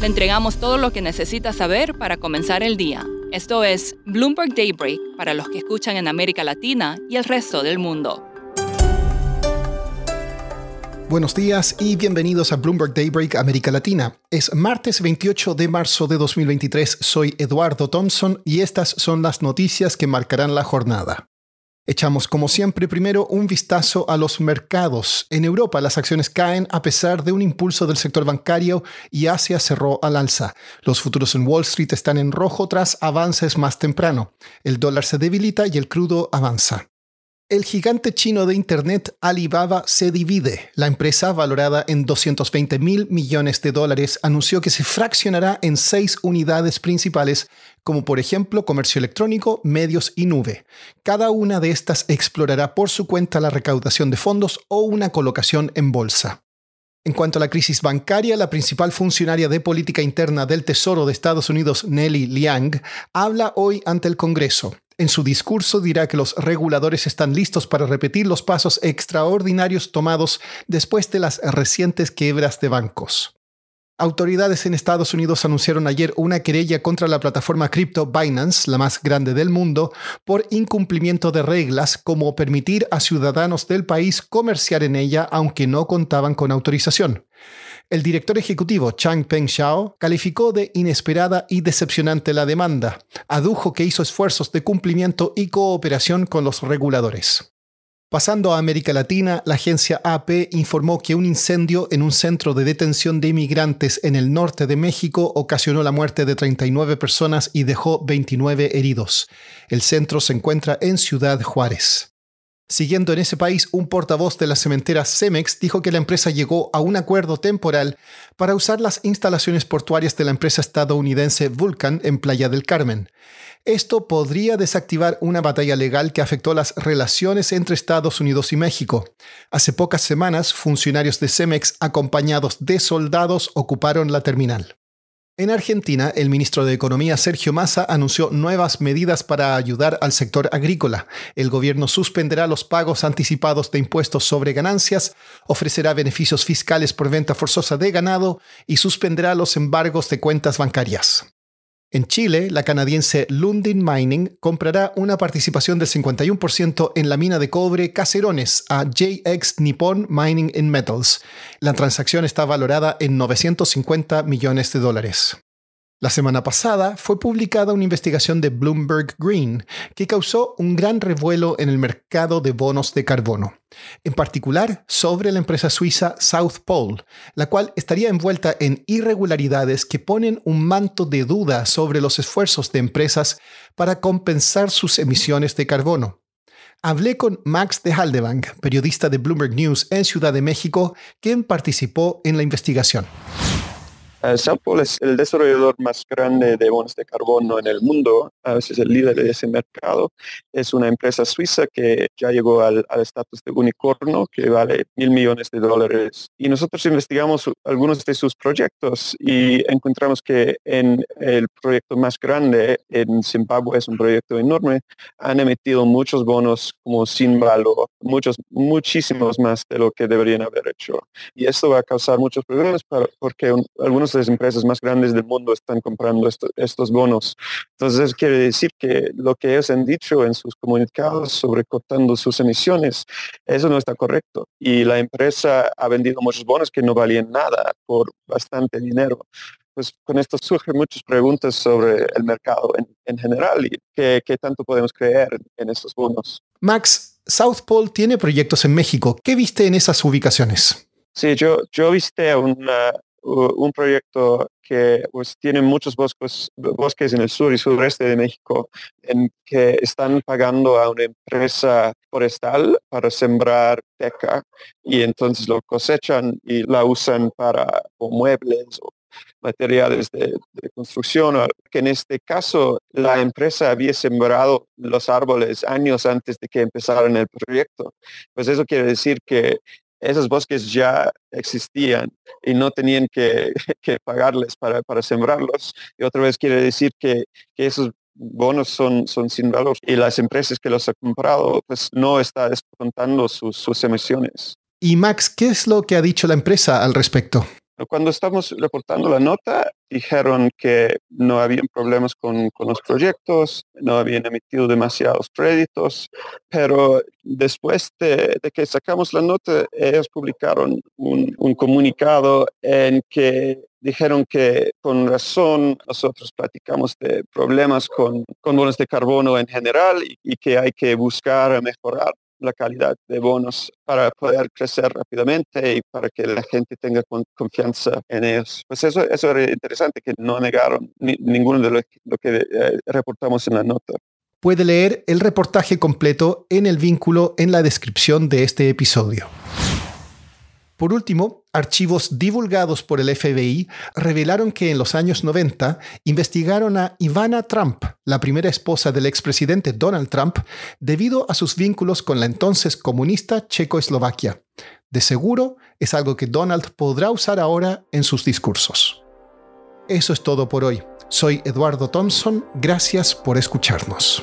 Le entregamos todo lo que necesita saber para comenzar el día. Esto es Bloomberg Daybreak para los que escuchan en América Latina y el resto del mundo. Buenos días y bienvenidos a Bloomberg Daybreak América Latina. Es martes 28 de marzo de 2023. Soy Eduardo Thompson y estas son las noticias que marcarán la jornada. Echamos como siempre primero un vistazo a los mercados. En Europa las acciones caen a pesar de un impulso del sector bancario y Asia cerró al alza. Los futuros en Wall Street están en rojo tras avances más temprano. El dólar se debilita y el crudo avanza. El gigante chino de Internet Alibaba se divide. La empresa, valorada en 220 mil millones de dólares, anunció que se fraccionará en seis unidades principales, como por ejemplo comercio electrónico, medios y nube. Cada una de estas explorará por su cuenta la recaudación de fondos o una colocación en bolsa. En cuanto a la crisis bancaria, la principal funcionaria de política interna del Tesoro de Estados Unidos, Nelly Liang, habla hoy ante el Congreso. En su discurso dirá que los reguladores están listos para repetir los pasos extraordinarios tomados después de las recientes quiebras de bancos. Autoridades en Estados Unidos anunciaron ayer una querella contra la plataforma cripto Binance, la más grande del mundo, por incumplimiento de reglas como permitir a ciudadanos del país comerciar en ella aunque no contaban con autorización. El director ejecutivo Chang Peng Xiao calificó de inesperada y decepcionante la demanda. Adujo que hizo esfuerzos de cumplimiento y cooperación con los reguladores. Pasando a América Latina, la agencia AP informó que un incendio en un centro de detención de inmigrantes en el norte de México ocasionó la muerte de 39 personas y dejó 29 heridos. El centro se encuentra en Ciudad Juárez. Siguiendo en ese país, un portavoz de la cementera Cemex dijo que la empresa llegó a un acuerdo temporal para usar las instalaciones portuarias de la empresa estadounidense Vulcan en Playa del Carmen. Esto podría desactivar una batalla legal que afectó las relaciones entre Estados Unidos y México. Hace pocas semanas, funcionarios de Cemex acompañados de soldados ocuparon la terminal. En Argentina, el ministro de Economía Sergio Massa anunció nuevas medidas para ayudar al sector agrícola. El gobierno suspenderá los pagos anticipados de impuestos sobre ganancias, ofrecerá beneficios fiscales por venta forzosa de ganado y suspenderá los embargos de cuentas bancarias. En Chile, la canadiense Lundin Mining comprará una participación del 51% en la mina de cobre Caserones a JX Nippon Mining in Metals. La transacción está valorada en 950 millones de dólares. La semana pasada fue publicada una investigación de Bloomberg Green que causó un gran revuelo en el mercado de bonos de carbono, en particular sobre la empresa suiza South Pole, la cual estaría envuelta en irregularidades que ponen un manto de duda sobre los esfuerzos de empresas para compensar sus emisiones de carbono. Hablé con Max de Haldebank, periodista de Bloomberg News en Ciudad de México, quien participó en la investigación. South Pole es el desarrollador más grande de bonos de carbono en el mundo, a veces el líder de ese mercado. Es una empresa suiza que ya llegó al estatus de unicornio, que vale mil millones de dólares. Y nosotros investigamos algunos de sus proyectos y encontramos que en el proyecto más grande en Zimbabue, es un proyecto enorme, han emitido muchos bonos como sin valor, muchos, muchísimos más de lo que deberían haber hecho. Y esto va a causar muchos problemas porque algunos las empresas más grandes del mundo están comprando estos bonos. Entonces, eso quiere decir que lo que ellos han dicho en sus comunicados sobre cortando sus emisiones, eso no está correcto. Y la empresa ha vendido muchos bonos que no valían nada por bastante dinero pues con esto surgen muchas preguntas sobre el mercado en, general y qué, qué, tanto podemos creer en estos bonos. Max, South Pole tiene proyectos en México. ¿Qué viste en esas ubicaciones? Sí, yo, yo viste una, un proyecto que pues, tiene muchos bosques, bosques en el sur y sureste de México en que están pagando a una empresa forestal para sembrar teca y entonces lo cosechan y la usan para muebles o materiales de, construcción, que en este caso la empresa había sembrado los árboles años antes de que empezaran el proyecto. Pues eso quiere decir que esos bosques ya existían y no tenían que, pagarles para, sembrarlos. Y otra vez quiere decir que, esos bonos son, son sin valor y las empresas que los han comprado pues no está descontando sus, sus emisiones. Y Max, ¿qué es lo que ha dicho la empresa al respecto? Cuando estamos reportando la nota, dijeron que no habían problemas con, los proyectos, no habían emitido demasiados créditos, pero después de, que sacamos la nota, ellos publicaron un, comunicado en que dijeron que con razón nosotros platicamos de problemas con, con bonos de carbono en general y que hay que buscar mejorar la calidad de bonos para poder crecer rápidamente y para que la gente tenga confianza en ellos. Pues eso, eso era interesante, que no negaron ninguno de lo, que eh, reportamos en la nota. Puede leer el reportaje completo en el vínculo en la descripción de este episodio. Por último, archivos divulgados por el FBI revelaron que en los años 90 investigaron a Ivana Trump, la primera esposa del expresidente Donald Trump, debido a sus vínculos con la entonces comunista Checoslovaquia. De seguro es algo que Donald podrá usar ahora en sus discursos. Eso es todo por hoy. Soy Eduardo Thompson, gracias por escucharnos.